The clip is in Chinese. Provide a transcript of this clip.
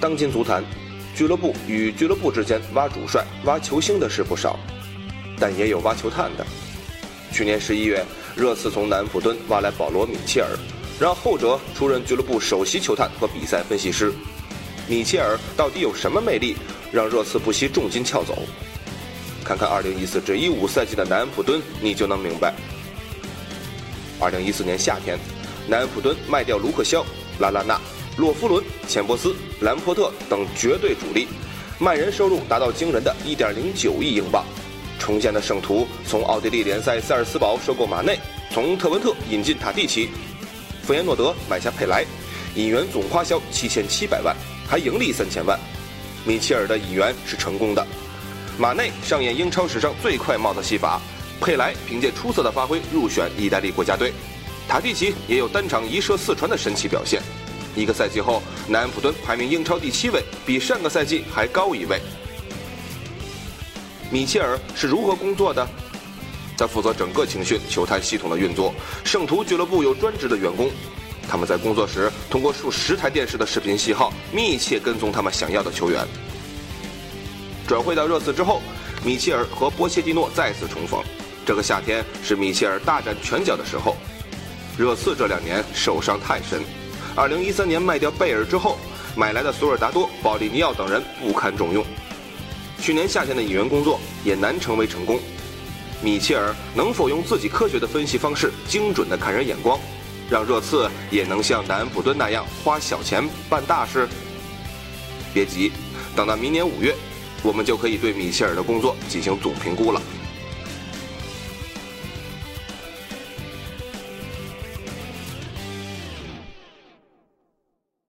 当今足坛，俱乐部与俱乐部之间挖主帅、挖球星的事不少，但也有挖球探的。去年十一月，热刺从南普敦挖来保罗·米切尔，让后者出任俱乐部首席球探和比赛分析师。米切尔到底有什么魅力，让热刺不惜重金撬走？看看2014至15赛季的南安普敦，你就能明白。2014年夏天，南安普敦卖掉卢克肖、拉拉纳、洛夫伦、钱伯斯、兰波特等绝对主力，卖人收入达到惊人的1.09亿英镑。重建的圣徒从奥地利联赛塞尔斯堡收购马内，从特文特引进塔蒂奇，费耶诺德买下佩莱，引援总花销七千七百万，还盈利三千万。米切尔的引援是成功的，马内上演英超史上最快帽子戏法，佩莱凭借出色的发挥入选意大利国家队，塔蒂奇也有单场一射四传的神奇表现。一个赛季后，南安普敦排名英超第七位，比上个赛季还高一位。米切尔是如何工作的？他负责整个青训球探系统的运作。圣徒俱乐部有专职的员工，他们在工作时通过数十台电视的视频信号，密切跟踪他们想要的球员。转会到热刺之后，米切尔和波切蒂诺再次重逢。这个夏天是米切尔大展拳脚的时候。热刺这两年受伤太深。2013年卖掉贝尔之后，买来的索尔达多、保利尼奥等人不堪重用。去年夏天的引援工作也难成为成功，米切尔能否用自己科学的分析方式、精准的看人眼光，让热刺也能像南安普敦那样花小钱办大事？别急，等到明年五月，我们就可以对米切尔的工作进行总评估了。